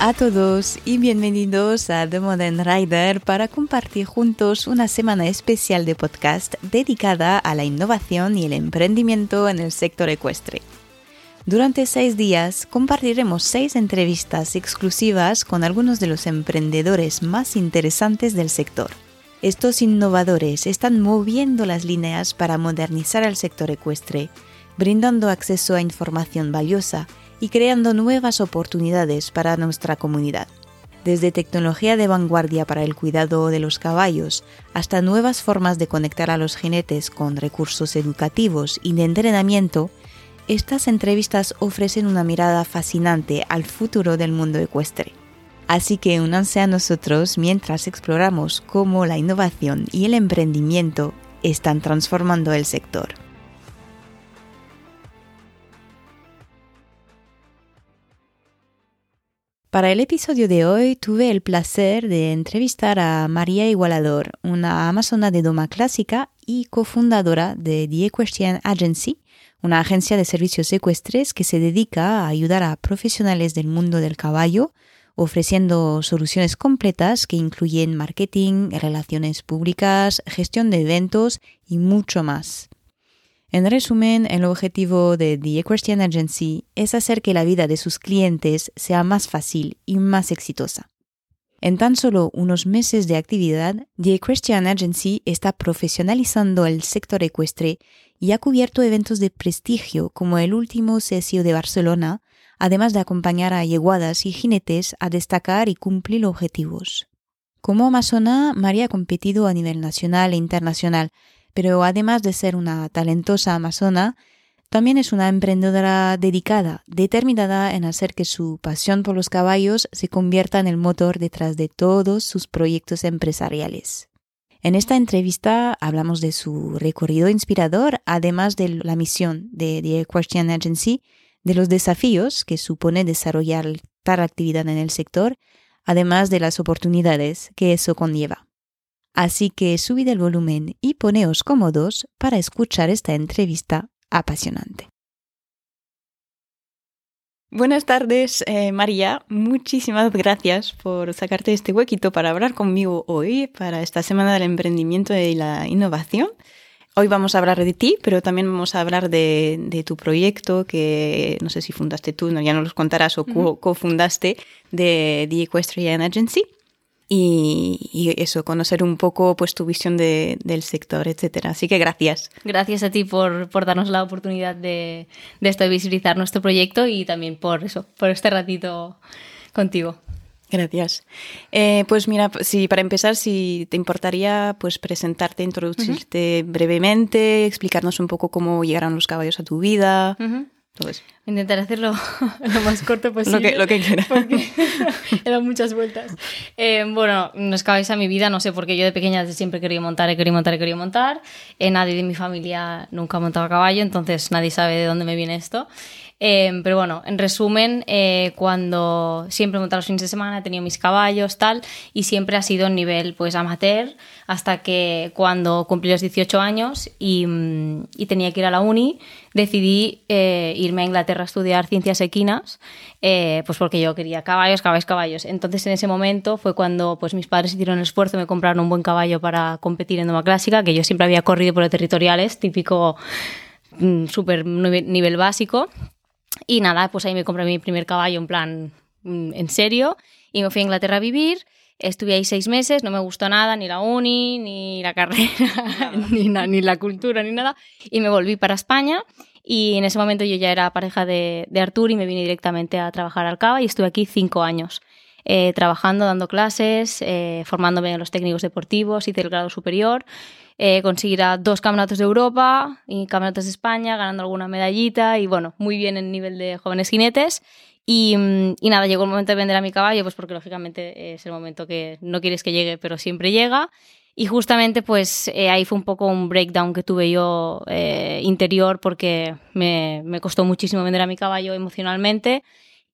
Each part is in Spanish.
A todos y bienvenidos a The Modern Rider para compartir juntos una semana especial de podcast dedicada a la innovación y el emprendimiento en el sector ecuestre. Durante seis días compartiremos seis entrevistas exclusivas con algunos de los emprendedores más interesantes del sector. Estos innovadores están moviendo las líneas para modernizar el sector ecuestre, brindando acceso a información valiosa y creando nuevas oportunidades para nuestra comunidad. Desde tecnología de vanguardia para el cuidado de los caballos hasta nuevas formas de conectar a los jinetes con recursos educativos y de entrenamiento, estas entrevistas ofrecen una mirada fascinante al futuro del mundo ecuestre. Así que únanse a nosotros mientras exploramos cómo la innovación y el emprendimiento están transformando el sector. Para el episodio de hoy tuve el placer de entrevistar a María Igualador, una amazona de doma clásica y cofundadora de The Equestrian Agency, una agencia de servicios ecuestres que se dedica a ayudar a profesionales del mundo del caballo, ofreciendo soluciones completas que incluyen marketing, relaciones públicas, gestión de eventos y mucho más. En resumen, el objetivo de The Equestrian Agency es hacer que la vida de sus clientes sea más fácil y más exitosa. En tan solo unos meses de actividad, The Equestrian Agency está profesionalizando el sector ecuestre y ha cubierto eventos de prestigio como el último CSIO de Barcelona, además de acompañar a yeguadas y jinetes a destacar y cumplir objetivos. Como amazona, María ha competido a nivel nacional e internacional, pero además de ser una talentosa amazona, también es una emprendedora dedicada, determinada en hacer que su pasión por los caballos se convierta en el motor detrás de todos sus proyectos empresariales. En esta entrevista hablamos de su recorrido inspirador, además de la misión de The Question Agency, de los desafíos que supone desarrollar tal actividad en el sector, además de las oportunidades que eso conlleva. Así que subid el volumen y poneos cómodos para escuchar esta entrevista apasionante. Buenas tardes, eh, María. Muchísimas gracias por sacarte este huequito para hablar conmigo hoy, para esta semana del emprendimiento y la innovación. Hoy vamos a hablar de ti, pero también vamos a hablar de, tu proyecto que no sé si fundaste tú, no, ya no los contarás, o cofundaste de The Equestrian Agency y, eso, conocer un poco pues tu visión del sector, etcétera. Así que gracias. Gracias a ti por, por darnos la oportunidad de, de esto, de visibilizar nuestro proyecto y también por eso, por este ratito contigo. Gracias. Eh, pues mira, si para empezar, si te importaría pues presentarte, introducirte brevemente, explicarnos un poco cómo llegaron los caballos a tu vida. Intentaré hacerlo lo más corto posible. lo que, lo que Porque eran muchas vueltas. Eh, bueno, no es a mi vida, no sé, porque yo de pequeña siempre quería montar, he querido montar, he querido montar. Eh, nadie de mi familia nunca ha montado a caballo, entonces nadie sabe de dónde me viene esto. Em, pero bueno, en resumen, eh, cuando siempre montado los fines de semana, he tenido mis caballos, tal, y siempre ha sido en nivel pues amateur, hasta que cuando cumplí los 18 años y, mm, y tenía que ir a la uni, decidí eh, irme a Inglaterra a estudiar ciencias equinas, eh, pues porque yo quería caballos, caballos, caballos. Entonces en ese momento fue cuando pues mis padres hicieron el esfuerzo, me compraron un buen caballo para competir en doma clásica, que yo siempre había corrido por los territoriales, típico mm, súper nivel básico. Y nada, pues ahí me compré mi primer caballo en plan mm, en serio y me fui a Inglaterra a vivir. Estuve ahí seis meses, no me gustó nada, ni la uni, ni la carrera, ni, ni, la cultura, ni nada. Y me volví para España y en ese momento yo ya era pareja de, de Artur y me vine directamente a trabajar al Cava y estuve aquí cinco años. Eh, trabajando, dando clases, eh, formándome en los técnicos deportivos, hice el grado superior eh, dos campeonatos de Europa y campeonatos de España, ganando alguna medallita y bueno, muy bien en nivel de jóvenes jinetes. Y, mm, y, nada, llegó el momento de vender a mi caballo, pues porque lógicamente es el momento que no quieres que llegue, pero siempre llega. Y justamente pues eh, ahí fue un poco un breakdown que tuve yo eh, interior porque me, me, costó muchísimo vender a mi caballo emocionalmente.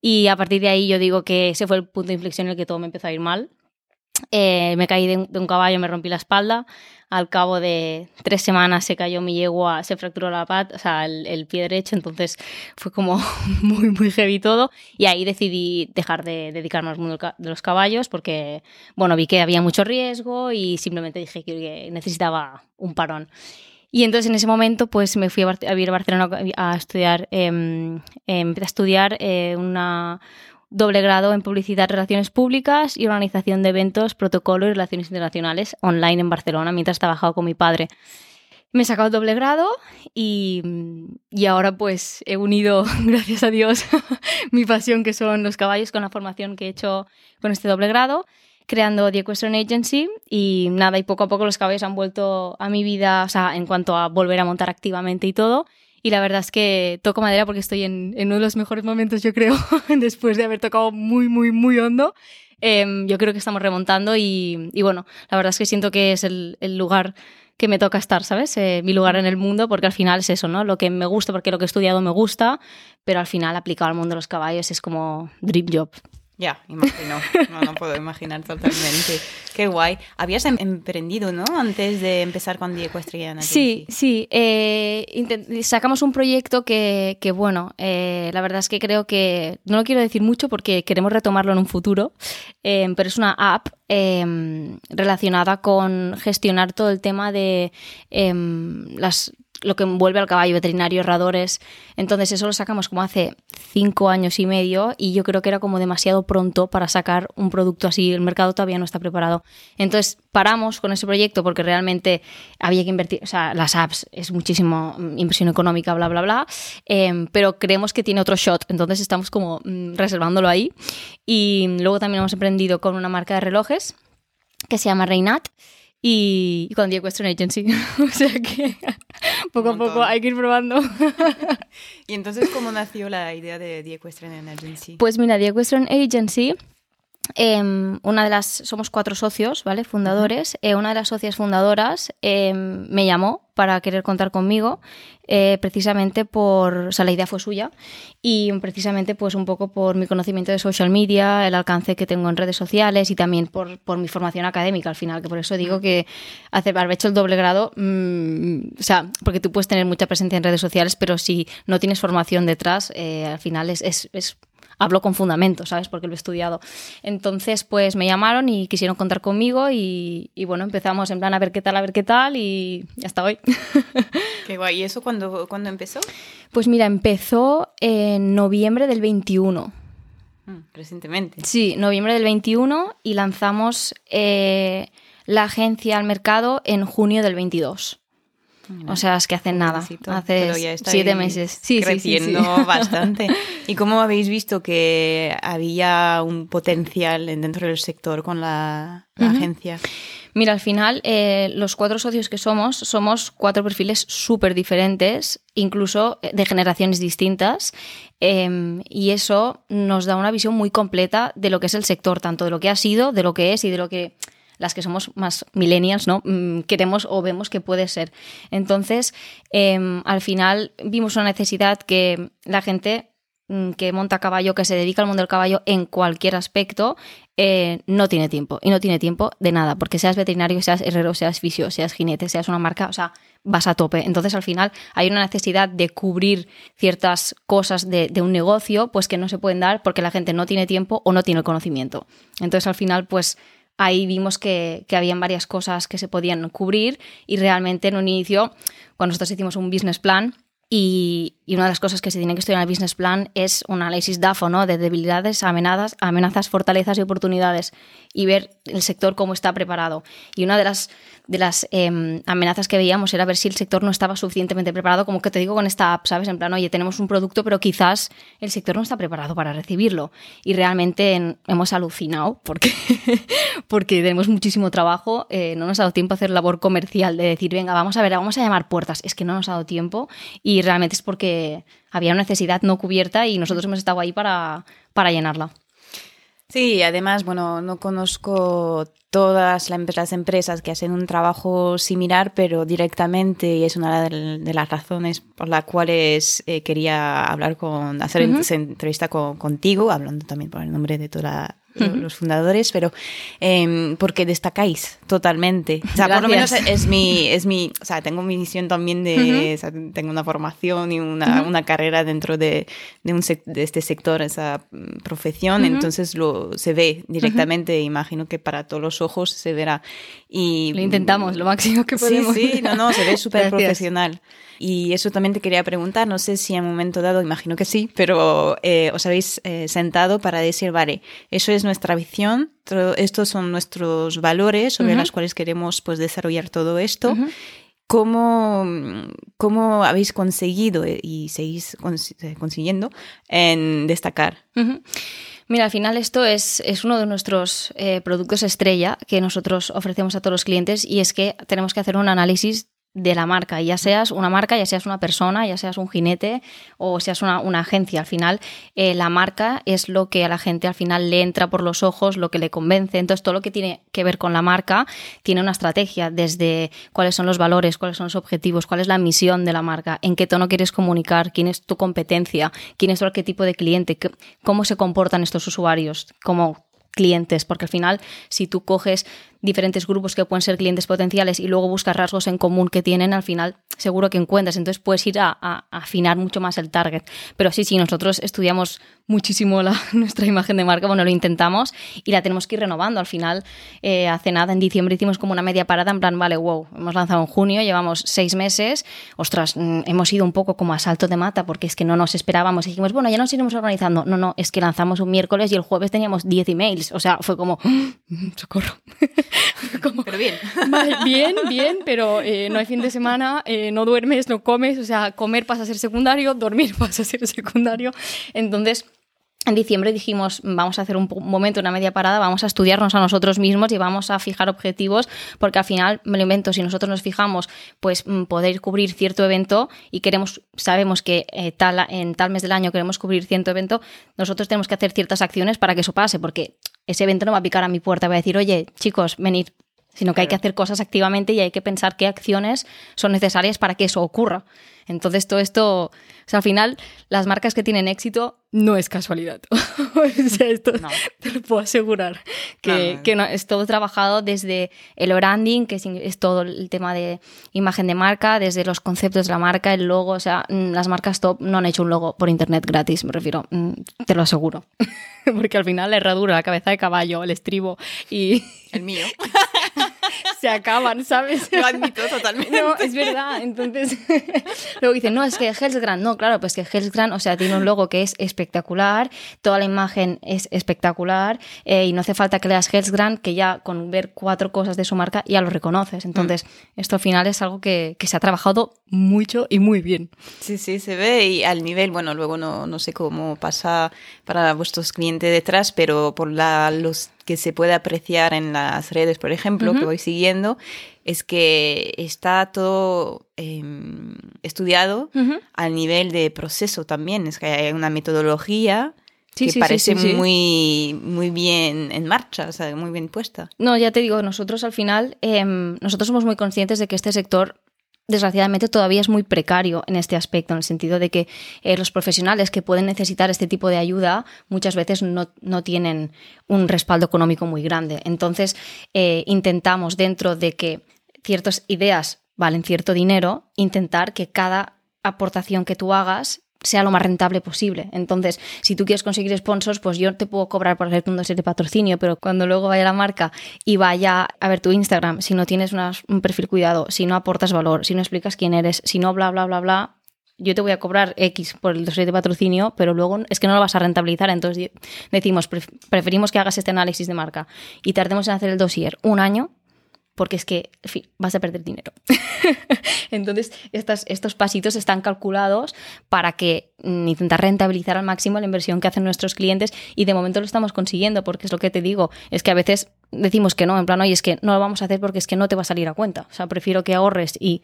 Y a partir de ahí yo digo que ese fue el punto de inflexión en el que todo me empezó a ir mal. Eh, me caí de un, caballo, me rompí la espalda. Al cabo de tres semanas se cayó mi yegua, se fracturó la pata, o sea, el, pie derecho, entonces fue como muy, muy heavy todo. Y ahí decidí dejar de dedicarme al mundo de los caballos porque, bueno, vi que había mucho riesgo y simplemente dije que necesitaba un parón. Y entonces en ese momento pues me fui a, vivir a Barcelona a estudiar, em, empecé a estudiar eh, una doble grado en Publicidad, Relaciones Públicas y Organización de Eventos, Protocolo y Relaciones Internacionales online en Barcelona mientras trabajaba con mi padre. Me he sacado doble grado y, y, ahora pues he unido, gracias a Dios, mi pasión que son los caballos con la formación que he hecho con este doble grado, creando The Equestrian Agency y nada, y poco a poco los caballos han vuelto a mi vida, o sea, en cuanto a volver a montar activamente y todo. Y la verdad es que toco madera porque estoy en, uno de los mejores momentos, yo creo, después de haber tocado muy, muy, muy hondo. Em, yo creo que estamos remontando y, bueno, la verdad es que siento que es el, lugar que me toca estar, ¿sabes? Eh, mi lugar en el mundo, porque al final es eso, ¿no? Lo que me gusta, porque lo que he estudiado me gusta, pero al final aplicado al mundo de los caballos es como dream job. Ya, imagino. No, no puedo imaginar totalmente. Qué guay. Habías em-, emprendido, ¿no? Antes de empezar con The Equestrian Sí, sí. Eh, sacamos un proyecto que, que bueno, eh, la verdad es que creo que, no lo quiero decir mucho porque queremos retomarlo en un futuro, eh, pero es una app relacionada con gestionar todo el tema de las lo que envuelve al caballo, veterinario, herradores. Entonces eso lo sacamos como hace cinco años y medio y yo creo que era como demasiado pronto para sacar un producto así. El mercado todavía no está preparado. Entonces paramos con ese proyecto porque realmente había que invertir, o sea, las apps es muchísimo mm, inversión económica, bla, bla, bla, em, pero creemos que tiene otro shot. Entonces estamos como mm, reservándolo ahí. Y luego también hemos emprendido con una marca de relojes que se llama Reinat y, con The Agency. o sea que poco a poco hay que ir probando. ¿Y entonces cómo nació la idea de The Equestrian Agency? Pues mira, The Equestrian Agency Em, una de las, somos cuatro socios, ¿vale? Fundadores. Eh, una de las socias fundadoras em, me llamó para querer contar conmigo, eh, precisamente por, o sea, la idea fue suya y precisamente pues un poco por mi conocimiento de social media, el alcance que tengo en redes sociales y también por, por mi formación académica al final, que por eso digo que hacer, haber hecho el doble grado, mm, o sea, porque tú puedes tener mucha presencia en redes sociales, pero si no tienes formación detrás, eh, al final es, es, es hablo con fundamento, ¿sabes? Porque lo he estudiado. Entonces, pues me llamaron y quisieron contar conmigo y, bueno, empezamos en plan a ver qué tal, a ver qué tal y hasta hoy. Qué guay. ¿Y eso cuándo, empezó? Pues mira, empezó en noviembre del 21. Mm, recientemente. Sí, noviembre del 21 y lanzamos eh, la agencia al mercado en junio del 22 o sea, es que hacen nada. Hace siete meses. Sí, creciendo sí, bastante. ¿Y cómo habéis visto que había un potencial dentro del sector con la, agencia? Mira, al final, eh, los cuatro socios que somos, somos cuatro perfiles súper diferentes, incluso de generaciones distintas, em, y eso nos da una visión muy completa de lo que es el sector, tanto de lo que ha sido, de lo que es y de lo que las que somos más millennials, ¿no? Mm, queremos o vemos que puede ser. Entonces, em, al final vimos una necesidad que la gente mm, que monta caballo, que se dedica al mundo del caballo en cualquier aspecto, eh, no tiene tiempo. Y no tiene tiempo de nada, porque seas veterinario, seas herrero, seas fisio, seas jinete, seas una marca, o sea, vas a tope. Entonces, al final, hay una necesidad de cubrir ciertas cosas de, de un negocio, pues que no se pueden dar porque la gente no tiene tiempo o no tiene el conocimiento. Entonces, al final, pues ahí vimos que, que habían varias cosas que se podían cubrir y realmente en un inicio, cuando nosotros hicimos un business plan, y, una de las cosas que se tiene que estudiar en el business plan es un análisis DAFO, ¿no? De debilidades, amenazas, amenazas, fortalezas y oportunidades y ver el sector cómo está preparado. Y una de las, de las em, amenazas que veíamos era ver si el sector no estaba suficientemente preparado, como que te digo con esta app, ¿sabes? En plan, oye, tenemos un producto, pero quizás el sector no está preparado para recibirlo. Y realmente hemos alucinado porque, porque tenemos muchísimo trabajo, eh, no nos ha dado tiempo a hacer labor comercial de decir, venga, vamos a ver, vamos a llamar puertas. Es que no nos ha dado tiempo y realmente es porque había una necesidad no cubierta y nosotros hemos estado ahí para, para llenarla. Sí, además, bueno, no conozco todas las empresas que hacen un trabajo similar, pero directamente, y es una de las razones por las cuales eh, quería hablar con, hacer esta entrevista contigo, hablando también por el nombre de toda los fundadores, pero eh, porque destacáis totalmente. O sea, por lo menos es mi, es mi, o sea, tengo mi visión también de, o sea, tengo una formación y una, una carrera dentro de, de, un de, este sector, esa profesión, entonces lo se ve directamente, imagino que para todos los ojos se verá. Y, lo intentamos lo máximo que podemos. Sí, sí, no, no, se ve súper profesional. Y eso también te quería preguntar, no sé si en un momento dado, imagino que sí, pero eh, os habéis eh, sentado para decir, vale, eso es nuestra visión, estos son nuestros valores sobre los cuales queremos pues, desarrollar todo esto. ¿Cómo, ¿Cómo, habéis conseguido eh, y seguís consiguiendo en destacar? Mira, al final esto es, es uno de nuestros productos estrella que nosotros ofrecemos a todos los clientes y es que tenemos que hacer un análisis de la marca, ya seas una marca, ya seas una persona, ya seas un jinete o seas una, agencia. Al final, eh, la marca es lo que a la gente al final le entra por los ojos, lo que le convence. Entonces, todo lo que tiene que ver con la marca tiene una estrategia, desde cuáles son los valores, cuáles son los objetivos, cuál es la misión de la marca, en qué tono quieres comunicar, quién es tu competencia, quién es tu arquetipo de cliente, cómo se comportan estos usuarios, cómo clientes, porque al final si tú coges diferentes grupos que pueden ser clientes potenciales y luego buscas rasgos en común que tienen, al final seguro que encuentras. Entonces puedes ir a, afinar mucho más el target. Pero sí, sí, nosotros estudiamos muchísimo la, nuestra imagen de marca, bueno, lo intentamos y la tenemos que ir renovando. Al final, eh, hace nada, en diciembre hicimos como una media parada en plan, vale, wow, hemos lanzado en junio, llevamos seis meses, ostras, mm, hemos ido un poco como a salto de mata porque es que no nos esperábamos. Y dijimos, bueno, ya nos iremos organizando. No, no, es que lanzamos un miércoles y el jueves teníamos 10 emails. O sea, fue como, socorro. pero bien. bien, bien, pero eh, no hay fin de semana, eh, no duermes, no comes, o sea, comer pasa a ser secundario, dormir pasa a ser secundario. Entonces, en diciembre dijimos, vamos a hacer un momento, una media parada, vamos a estudiarnos a nosotros mismos y vamos a fijar objetivos, porque al final, me lo invento, si nosotros nos fijamos, pues mm, poder cubrir cierto evento y queremos, sabemos que eh, tal, en tal mes del año queremos cubrir cierto evento, nosotros tenemos que hacer ciertas acciones para que eso pase, porque ese evento no va a picar a mi puerta, va a decir, oye, chicos, venid, sino que hay que hacer cosas activamente y hay que pensar qué acciones son necesarias para que eso ocurra. Entonces, todo esto, sea, al final, las marcas que tienen éxito no es casualidad. o sea, esto te lo puedo asegurar. Que, que no, es todo trabajado desde el branding, que es, todo el tema de imagen de marca, desde los conceptos de la marca, el logo. O sea, mm, las marcas top no han hecho un logo por internet gratis, me refiero, mm, te lo aseguro. Porque al final la herradura, la cabeza de caballo, el estribo y. El mío. se acaban, ¿sabes? Lo admito totalmente. No, es verdad. Entonces, luego dicen, no, es que Hellsgrand, no, claro, pues que Hellsgrand, o sea, tiene un logo que es espectacular, toda la imagen es espectacular eh, y no hace falta que leas Hellsgrand, que ya con ver cuatro cosas de su marca ya lo reconoces. Entonces, mm. esto al final es algo que, que, se ha trabajado mucho y muy bien. Sí, sí, se ve y al nivel, bueno, luego no, no sé cómo pasa para vuestros clientes detrás, pero por la, los que se puede apreciar en las redes, por ejemplo, que voy siguiendo, es que está todo em, estudiado al nivel de proceso también. Es que hay una metodología que parece muy, muy bien en marcha, o sea, muy bien puesta. No, ya te digo, nosotros al final, em, nosotros somos muy conscientes de que este sector desgraciadamente todavía es muy precario en este aspecto, en el sentido de que eh, los profesionales que pueden necesitar este tipo de ayuda muchas veces no, tienen un respaldo económico muy grande. Entonces, eh, intentamos dentro de que ciertas ideas valen cierto dinero, intentar que cada aportación que tú hagas sea lo más rentable posible. Entonces, si tú quieres conseguir sponsors, pues yo te puedo cobrar por hacer un de patrocinio, pero cuando luego vaya la marca y vaya a ver tu Instagram, si no tienes un perfil cuidado, si no aportas valor, si no explicas quién eres, si no bla, bla, bla, bla, yo te voy a cobrar X por el dossier de patrocinio, pero luego es que no lo vas a rentabilizar. Entonces decimos, preferimos que hagas este análisis de marca y tardemos en hacer el dossier un año porque es que en fin, vas a perder dinero. Entonces, estos, estos pasitos están calculados para que intentar rentabilizar al máximo la inversión que hacen nuestros clientes y de momento lo estamos consiguiendo, porque es lo que te digo, es que a veces decimos que no, en plan, oye, es que no lo vamos a hacer porque es que no te va a salir a cuenta. O sea, prefiero que ahorres y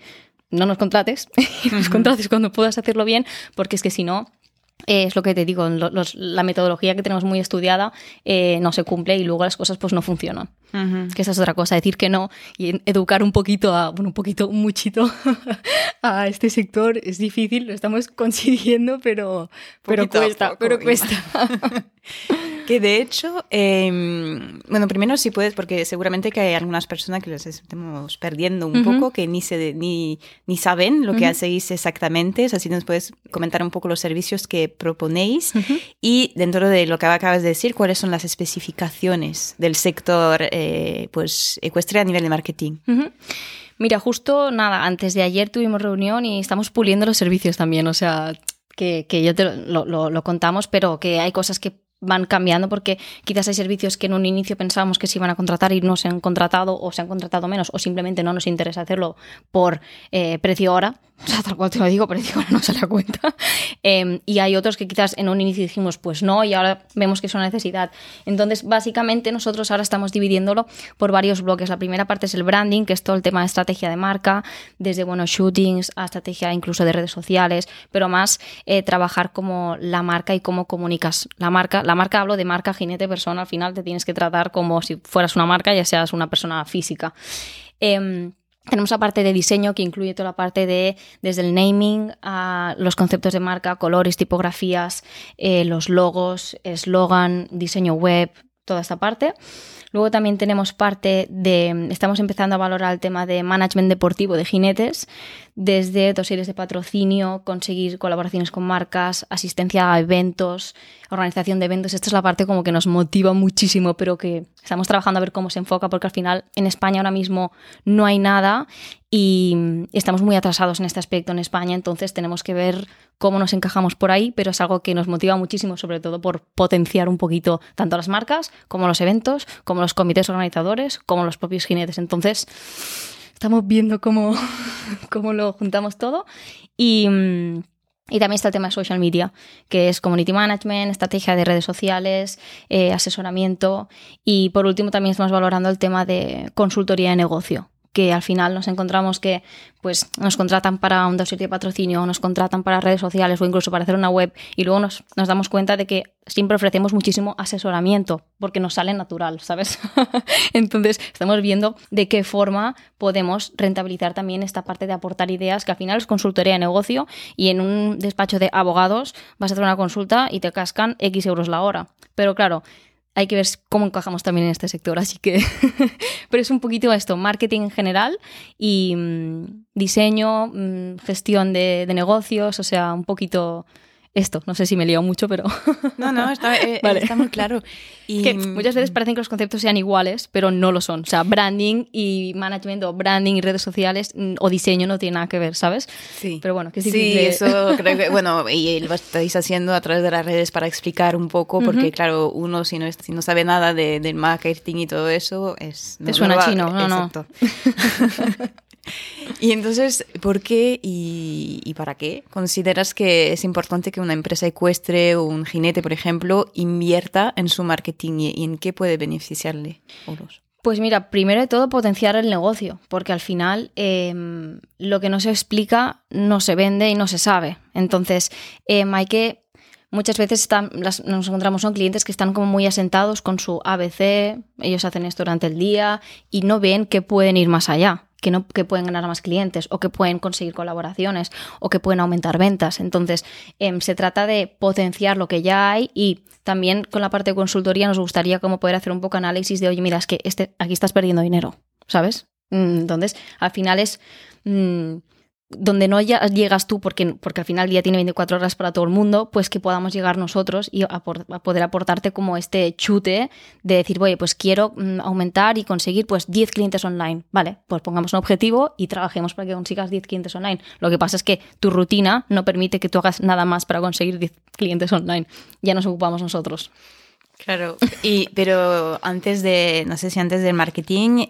no nos contrates, y nos contrates cuando puedas hacerlo bien, porque es que si no, es lo que te digo, la metodología que tenemos muy estudiada eh, no se cumple y luego las cosas pues no funcionan. Que esa es otra cosa, decir que no y educar un poquito, a, bueno, un poquito, un muchito a este sector es difícil, lo estamos consiguiendo, pero, pero cuesta, pero cuesta. que de hecho, em, bueno, primero si puedes, porque seguramente que hay algunas personas que les estamos perdiendo un poco, que ni, se, ni, ni saben lo que hacéis exactamente. O sea, si nos puedes comentar un poco los servicios que proponéis. Y dentro de lo que acabas de decir, cuáles son las especificaciones del sector eh, pues, ecuestre a nivel de marketing. Mira, justo nada, antes de ayer tuvimos reunión y estamos puliendo los servicios también, o sea, que, que ya te lo, lo, lo, contamos, pero que hay cosas que van cambiando porque quizás hay servicios que en un inicio pensábamos que se iban a contratar y no se han contratado o se han contratado menos o simplemente no nos interesa hacerlo por eh, precio hora. O sea, tal cual te lo digo, precio hora no se la cuenta. Eh, y hay otros que quizás en un inicio dijimos pues no y ahora vemos que es una necesidad. Entonces, básicamente nosotros ahora estamos dividiéndolo por varios bloques. La primera parte es el branding, que es todo el tema de estrategia de marca, desde buenos shootings a estrategia incluso de redes sociales, pero más eh, trabajar como la marca y cómo comunicas la marca la marca hablo de marca jinete persona, al final te tienes que tratar como si fueras una marca, ya seas una persona física. Eh, tenemos la parte de diseño que incluye toda la parte de desde el naming a los conceptos de marca, colores, tipografías, eh, los logos, eslogan, diseño web, toda esta parte. Luego también tenemos parte de, estamos empezando a valorar el tema de management deportivo de jinetes, desde dosieres de patrocinio, conseguir colaboraciones con marcas, asistencia a eventos, organización de eventos. Esta es la parte como que nos motiva muchísimo, pero que estamos trabajando a ver cómo se enfoca, porque al final en España ahora mismo no hay nada y estamos muy atrasados en este aspecto en España, entonces tenemos que ver cómo nos encajamos por ahí, pero es algo que nos motiva muchísimo, sobre todo por potenciar un poquito tanto las marcas como los eventos, como los comités organizadores, como los propios jinetes. Entonces, estamos viendo cómo, cómo lo juntamos todo y... Y también está el tema de social media, que es community management, estrategia de redes sociales, eh, asesoramiento. Y por último también estamos valorando el tema de consultoría de negocio, que al final nos encontramos que pues nos contratan para un dossier de patrocinio, nos contratan para redes sociales o incluso para hacer una web y luego nos, nos damos cuenta de que siempre ofrecemos muchísimo asesoramiento porque nos sale natural, ¿sabes? Entonces estamos viendo de qué forma podemos rentabilizar también esta parte de aportar ideas, que al final es consultoría de negocio y en un despacho de abogados vas a hacer una consulta y te cascan X euros la hora. Pero claro, hay que ver cómo encajamos también en este sector. Así que, pero es un poquito esto, marketing en general y mm, diseño, mm, gestión de, de, negocios, o sea, un poquito esto. No sé si me liado mucho, pero... No, no, está, eh, está muy claro. Y... Que muchas veces parecen que los conceptos sean iguales, pero no lo son. O sea, branding y management o branding y redes sociales mm, o diseño no tiene nada que ver, ¿sabes? Sí. Pero bueno, que sí. Sí, eso creo que, bueno, y lo estáis haciendo a través de las redes para explicar un poco, porque claro, uno si no, si no sabe nada de, del marketing y todo eso, es... Te suena chino, no, Exacto. no. Y entonces, ¿por qué y, para qué consideras que es importante que una empresa ecuestre o un jinete, por ejemplo, invierta en su marketing y, en qué puede beneficiarle? Pues mira, primero de todo potenciar el negocio, porque al final eh, lo que no se explica no se vende y no se sabe. Entonces, eh, hay que muchas veces están, las, nos encontramos con clientes que están como muy asentados con su ABC, ellos hacen esto durante el día y no ven que pueden ir más allá que, no, que pueden ganar más clientes o que pueden conseguir colaboraciones o que pueden aumentar ventas. Entonces, eh, se trata de potenciar lo que ya hay y también con la parte de consultoría nos gustaría como poder hacer un poco análisis de, oye, mira, es que este, aquí estás perdiendo dinero, ¿sabes? Mm, entonces, al final es... Mmm, donde no llegas tú, porque, porque al final el día tiene 24 horas para todo el mundo, pues que podamos llegar nosotros y a, poder aportarte como este chute de decir, oye, pues quiero mm, aumentar y conseguir pues 10 clientes online. Vale, pues pongamos un objetivo y trabajemos para que consigas 10 clientes online. Lo que pasa es que tu rutina no permite que tú hagas nada más para conseguir 10 clientes online. Ya nos ocupamos nosotros. Claro, y, pero antes de, no sé si antes del marketing,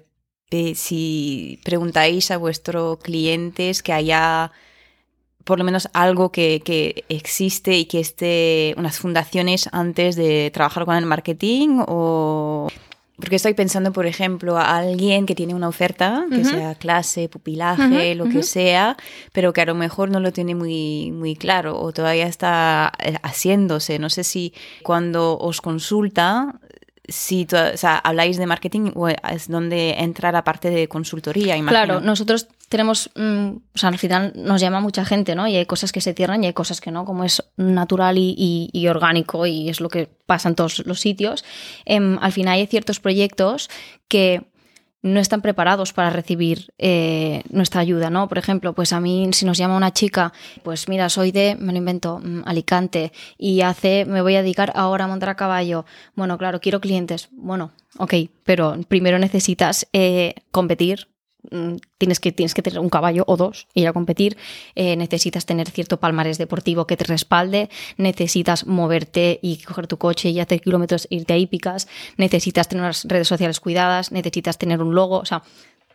eh, si preguntáis a vuestros clientes que haya por lo menos algo que, que, existe y que esté unas fundaciones antes de trabajar con el marketing o porque estoy pensando, por ejemplo, a alguien que tiene una oferta, que sea clase, pupilaje, lo que sea, pero que a lo mejor no lo tiene muy, muy claro o todavía está eh, haciéndose. No sé si cuando os consulta si o sea, habláis de marketing, es donde entra la parte de consultoría. Imagino. Claro, nosotros tenemos, mm, o sea, al final nos llama mucha gente, ¿no? Y hay cosas que se cierran y hay cosas que no, como es natural y, orgánico y es lo que pasa en todos los sitios. Em, al final hay ciertos proyectos que no están preparados para recibir eh, nuestra ayuda, ¿no? Por ejemplo, pues a mí si nos llama una chica, pues mira, soy de, me lo invento, mm, Alicante y hace, me voy a dedicar ahora a montar a caballo. Bueno, claro, quiero clientes. Bueno, ok, pero primero necesitas eh, competir, tienes que, tienes que tener un caballo o dos, ir a competir, eh, necesitas tener cierto palmarés deportivo que te respalde, necesitas moverte y coger tu coche y hacer kilómetros, irte a hípicas, necesitas tener las redes sociales cuidadas, necesitas tener un logo, o sea,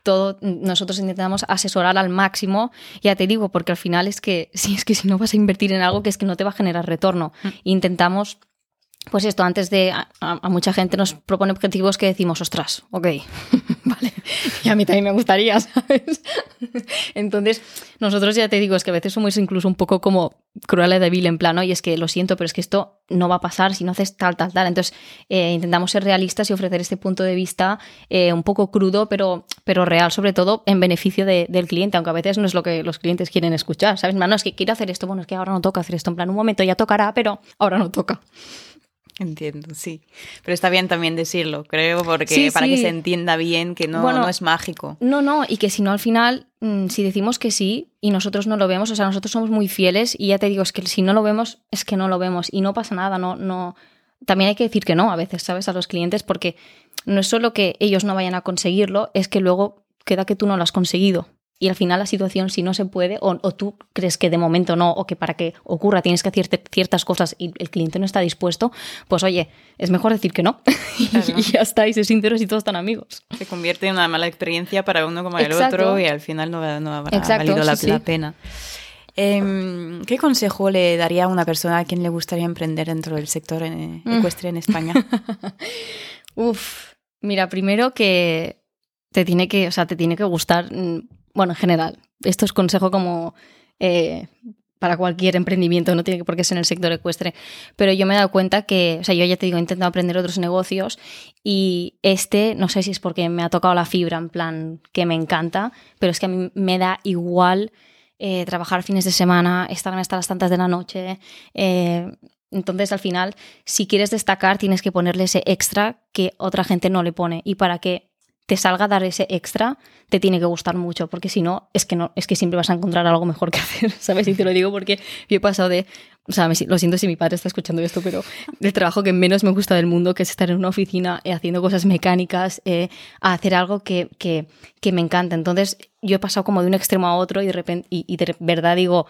todo nosotros intentamos asesorar al máximo, ya te digo, porque al final es que si es que si no vas a invertir en algo que es que no te va a generar retorno. Mm. Intentamos pues esto, antes de a, mucha gente nos propone objetivos que decimos, ostras, ok, vale, y a mí también me gustaría, ¿sabes? Entonces, nosotros ya te digo, es que a veces somos incluso un poco como cruel y débil en plano, y es que lo siento, pero es que esto no va a pasar si no haces tal, tal, tal. Entonces, eh, intentamos ser realistas y ofrecer este punto de vista eh, un poco crudo, pero, pero real, sobre todo en beneficio del cliente, aunque a veces no es lo que los clientes quieren escuchar, ¿sabes? No, es que quiero hacer esto, bueno, es que ahora no toca hacer esto, en plan, un momento ya tocará, pero ahora no toca. Entiendo, sí. Pero está bien también decirlo, creo, porque para que se entienda bien que no, no es mágico. No, no, y que si no al final, mm, si decimos que sí y nosotros no lo vemos, o sea, nosotros somos muy fieles y ya te digo, es que si no lo vemos, es que no lo vemos y no pasa nada, no, no. También hay que decir que no a veces, ¿sabes? A los clientes, porque no es solo que ellos no vayan a conseguirlo, es que luego queda que tú no lo has conseguido y al final la situación, si no se puede, o, tú crees que de momento no, o que para que ocurra tienes que hacer ciertas cosas y el cliente no está dispuesto, pues oye, es mejor decir que no. y ya está, y ser sinceros y todos están amigos. Se convierte en una mala experiencia para uno como el otro y al final no, no habrá valido la, pena. Em, ¿Qué consejo le daría a una persona a quien le gustaría emprender dentro del sector en, mm. ecuestre en España? Uf, mira, primero que te tiene que, o sea, te tiene que gustar mm, bueno, en general, esto es consejo como eh, para cualquier emprendimiento, no tiene por qué ser en el sector ecuestre, pero yo me he dado cuenta que, o sea, yo ya te digo, he intentado aprender otros negocios y este, no sé si es porque me ha tocado la fibra, en plan, que me encanta, pero es que a mí me da igual eh, trabajar fines de semana, estar hasta las tantas de la noche. Eh, entonces, al final, si quieres destacar, tienes que ponerle ese extra que otra gente no le pone. Y para que te salga a dar ese extra, te tiene que gustar mucho, porque si no, es que no, es que siempre vas a encontrar algo mejor que hacer, ¿sabes? Y te lo digo porque yo he pasado de, o sea, lo siento si mi padre está escuchando esto, pero del trabajo que menos me gusta del mundo, que es estar en una oficina eh, haciendo cosas mecánicas, eh, a hacer algo que, que, que, me encanta. Entonces, yo he pasado como de un extremo a otro y de repente, y, de verdad digo,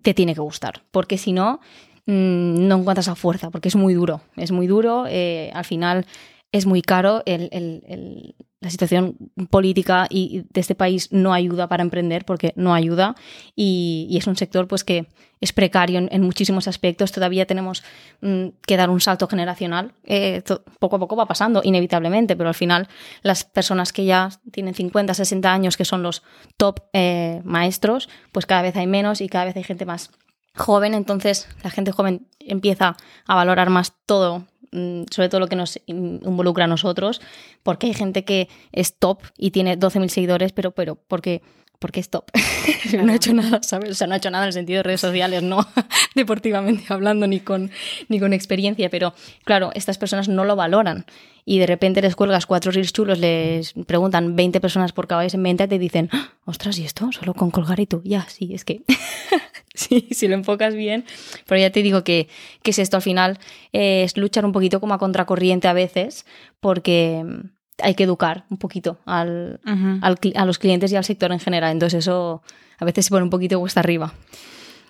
te tiene que gustar, porque si no, mm, no encuentras esa fuerza, porque es muy duro, es muy duro, eh, al final es muy caro el, el, la situación política y de este país no ayuda para emprender porque no ayuda y, es un sector pues que es precario en, muchísimos aspectos. Todavía tenemos mm, que dar un salto generacional. Eh, poco a poco va pasando inevitablemente pero al final las personas que ya tienen 50 60 años que son los top eh, maestros pues cada vez hay menos y cada vez hay gente más joven. Entonces la gente joven empieza a valorar más todo sobre todo lo que nos involucra a nosotros, porque hay gente que es top y tiene 12.000 seguidores, pero, pero porque, porque es top. no ha hecho nada, ¿sabes? O sea, no ha hecho nada en el sentido de redes sociales, no deportivamente hablando ni con, ni con experiencia, pero claro, estas personas no lo valoran y de repente les cuelgas cuatro reels chulos, les preguntan 20 personas por caballos en venta y te dicen, ¡Ah! ostras, ¿y esto? Solo con colgar y tú. Ya, sí, es que sí, si lo enfocas bien. Pero ya te digo que, que es esto al final, es luchar un poquito como a contracorriente a veces, porque hay que educar un poquito al, a los clientes y al sector en general. Entonces eso a veces se pone un poquito cuesta arriba.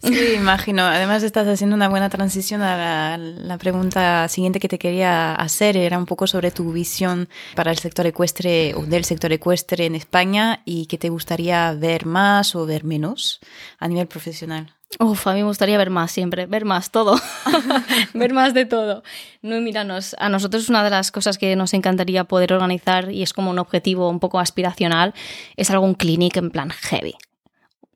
Sí, imagino. Además estás haciendo una buena transición a la, pregunta siguiente que te quería hacer. Era un poco sobre tu visión para el sector ecuestre o del sector ecuestre en España y qué te gustaría ver más o ver menos a nivel profesional. Uf, a mí me gustaría ver más siempre, ver más todo, ver más de todo. No, míranos, a nosotros una de las cosas que nos encantaría poder organizar y es como un objetivo un poco aspiracional, es algún clinic en plan heavy.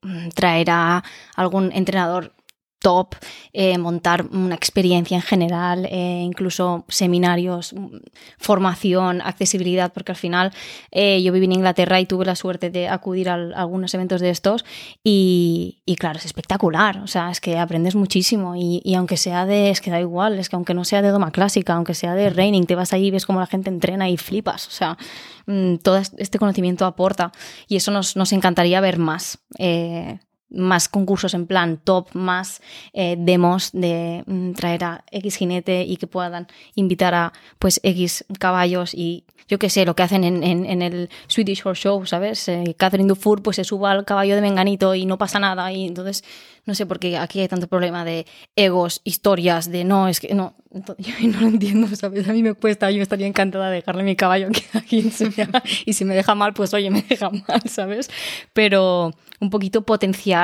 Mm, traer a algún entrenador top, eh, montar una experiencia en general, eh, incluso seminarios, mm, formación, accesibilidad, porque al final eh, yo viví en Inglaterra y tuve la suerte de acudir a, algunos eventos de estos y, claro, es espectacular, o sea, es que aprendes muchísimo y, aunque sea de, es que da igual, es que aunque no sea de doma clásica, aunque sea de raining, te vas ahí y ves cómo la gente entrena y flipas, o sea, mm, todo este conocimiento aporta y eso nos, nos encantaría ver más más concursos en plan top, más eh, demos de mm, traer a X jinete y que puedan invitar a pues X caballos y yo qué sé, lo que hacen en, en, el Swedish Horse Show, ¿sabes? Eh, Catherine Dufour pues se suba al caballo de Menganito y no pasa nada y entonces no sé por qué aquí hay tanto problema de egos, historias, de no, es que no, yo no lo entiendo, ¿sabes? A mí me cuesta, yo estaría encantada de dejarle mi caballo a y si me deja mal, pues oye, me deja mal, ¿sabes? Pero un poquito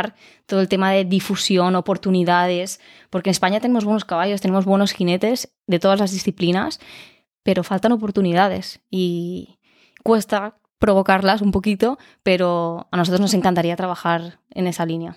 potenciar todo el tema de difusión, oportunidades, porque en España tenemos buenos caballos, tenemos buenos jinetes de todas las disciplinas, pero faltan oportunidades y cuesta provocarlas un poquito, pero a nosotros nos encantaría trabajar en esa línea.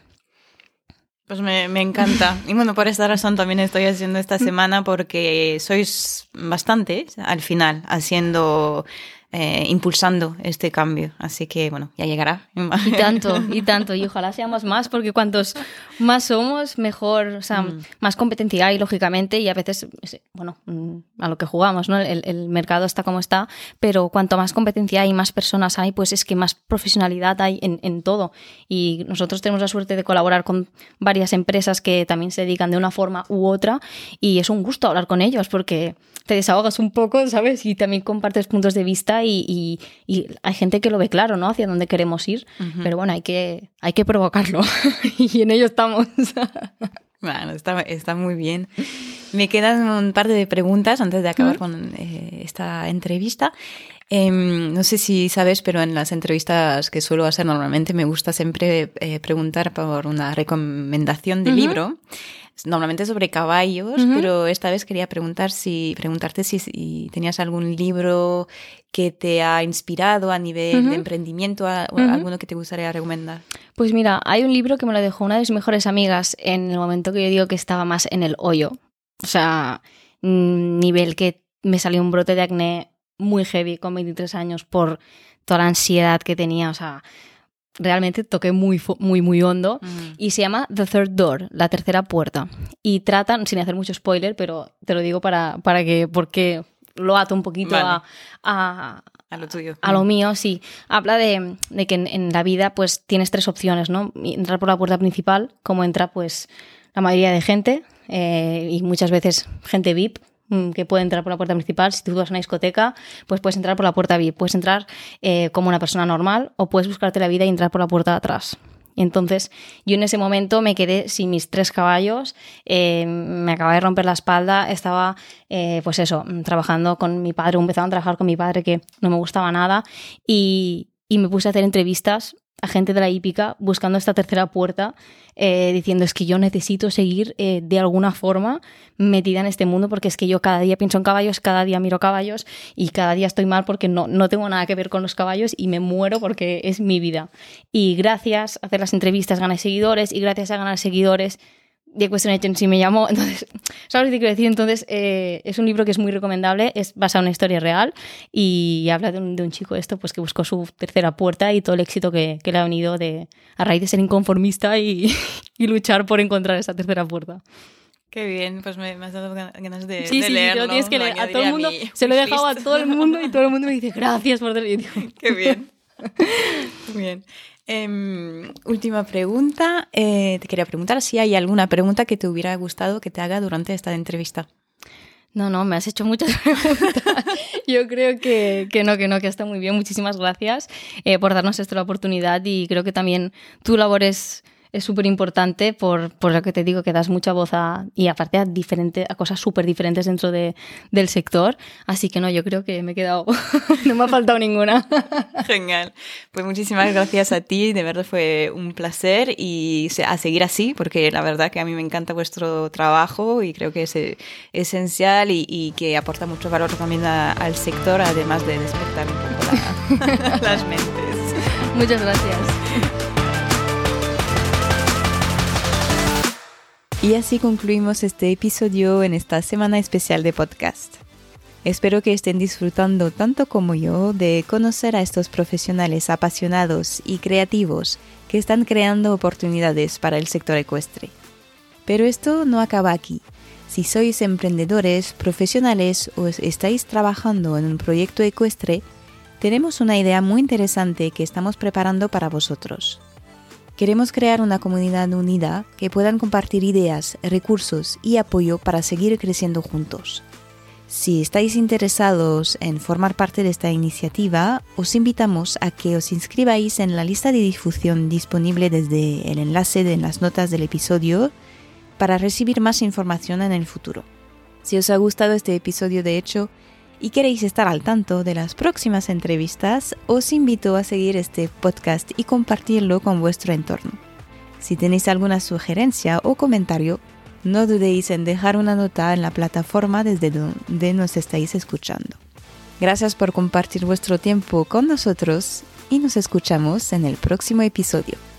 Pues me, me, encanta. Y bueno, por esta razón también estoy haciendo esta semana porque sois bastantes al final haciendo eh, impulsando este cambio. Así que, bueno, ya llegará. Y tanto, y tanto. Y ojalá seamos más, porque cuantos más somos, mejor, o sea, mm. más competencia hay, lógicamente, y a veces, bueno, mm, a lo que jugamos, ¿no? El, el, mercado está como está, pero cuanto más competencia hay, más personas hay, pues es que más profesionalidad hay en, en todo. Y nosotros tenemos la suerte de colaborar con varias empresas que también se dedican de una forma u otra, y es un gusto hablar con ellos, porque te desahogas un poco, ¿sabes? Y también compartes puntos de vista y, hay gente que lo ve claro, ¿no? Hacia dónde queremos ir, pero bueno, hay que, hay que provocarlo y en ello estamos. Bueno, está, está, muy bien. Me quedan un par de preguntas antes de acabar con eh, esta entrevista. Em, no sé si sabes, pero en las entrevistas que suelo hacer normalmente me gusta siempre eh, preguntar por una recomendación de libro normalmente sobre caballos, pero esta vez quería preguntar si, preguntarte si, tenías algún libro que te ha inspirado a nivel de emprendimiento, o alguno que te gustaría recomendar. Pues mira, hay un libro que me lo dejó una de mis mejores amigas en el momento que yo digo que estaba más en el hoyo. O sea, nivel que me salió un brote de acné muy heavy con 23 años por toda la ansiedad que tenía, o sea, realmente toqué muy, muy, muy hondo. Mm. Y se llama The Third Door, la tercera puerta. Y tratan, sin hacer mucho spoiler, pero te lo digo para, para que, porque lo ato un poquito a, a, lo tuyo. A lo mío, sí. Habla de, de que en, la vida pues tienes tres opciones, ¿no? Entrar por la puerta principal, como entra pues la mayoría de gente, eh, y muchas veces gente VIP, Mm, que puede entrar por la puerta principal. Si tú vas a una discoteca, pues puedes entrar por la puerta VIP. Puedes entrar eh, como una persona normal o puedes buscarte la vida y entrar por la puerta de atrás. Entonces, yo en ese momento me quedé sin mis tres caballos, eh, me acababa de romper la espalda, estaba, eh, pues eso, trabajando con mi padre, empezaba a trabajar con mi padre que no me gustaba nada y, y me puse a hacer entrevistas a gente de la hípica buscando esta tercera puerta, eh, diciendo es que yo necesito seguir eh, de alguna forma metida en este mundo porque es que yo cada día pienso en caballos, cada día miro caballos y cada día estoy mal porque no, no tengo nada que ver con los caballos y me muero porque es mi vida. Y gracias a hacer las entrevistas gané seguidores y gracias a ganar seguidores The Question Agency me llamó. Entonces, ¿sabes que quiero decir? Entonces, eh, es un libro que es muy recomendable, es basado en una historia real y habla de un, chico esto, pues que buscó su tercera puerta y todo el éxito que, le ha venido de, a raíz de ser inconformista y, luchar por encontrar esa tercera puerta. Qué bien, pues me, has dado ganas de, sí, sí, leerlo. Sí, que a todo el mundo, se lo he dejado a todo el mundo y todo el mundo me dice gracias por leerlo. Qué bien. Bien. Em, última pregunta. Eh, te quería preguntar si hay alguna pregunta que te hubiera gustado que te haga durante esta entrevista. No, no, me has hecho muchas preguntas. Yo creo que, que, no, que no, que está muy bien. Muchísimas gracias eh, por darnos esta oportunidad y creo que también tu labor es es súper importante por, por, lo que te digo, que das mucha voz a, y aparte a, diferente, a cosas súper diferentes dentro de, del sector. Así que no, yo creo que me he quedado, no me ha faltado ninguna. Genial. Pues muchísimas gracias a ti, de verdad fue un placer y a seguir así, porque la verdad que a mí me encanta vuestro trabajo y creo que es esencial y, y que aporta mucho valor también al sector, además de despertar un poco las mentes. Muchas gracias. Y así concluimos este episodio en esta semana especial de podcast. Espero que estén disfrutando tanto como yo de conocer a estos profesionales apasionados y creativos que están creando oportunidades para el sector ecuestre. Pero esto no acaba aquí. Si sois emprendedores, profesionales o estáis trabajando en un proyecto ecuestre, tenemos una idea muy interesante que estamos preparando para vosotros. Queremos crear una comunidad unida que puedan compartir ideas, recursos y apoyo para seguir creciendo juntos. Si estáis interesados en formar parte de esta iniciativa, os invitamos a que os inscribáis en la lista de difusión disponible desde el enlace de las notas del episodio para recibir más información en el futuro. Si os ha gustado este episodio de hecho y queréis estar al tanto de las próximas entrevistas, os invito a seguir este podcast y compartirlo con vuestro entorno. Si tenéis alguna sugerencia o comentario, no dudéis en dejar una nota en la plataforma desde donde nos estáis escuchando. Gracias por compartir vuestro tiempo con nosotros y nos escuchamos en el próximo episodio.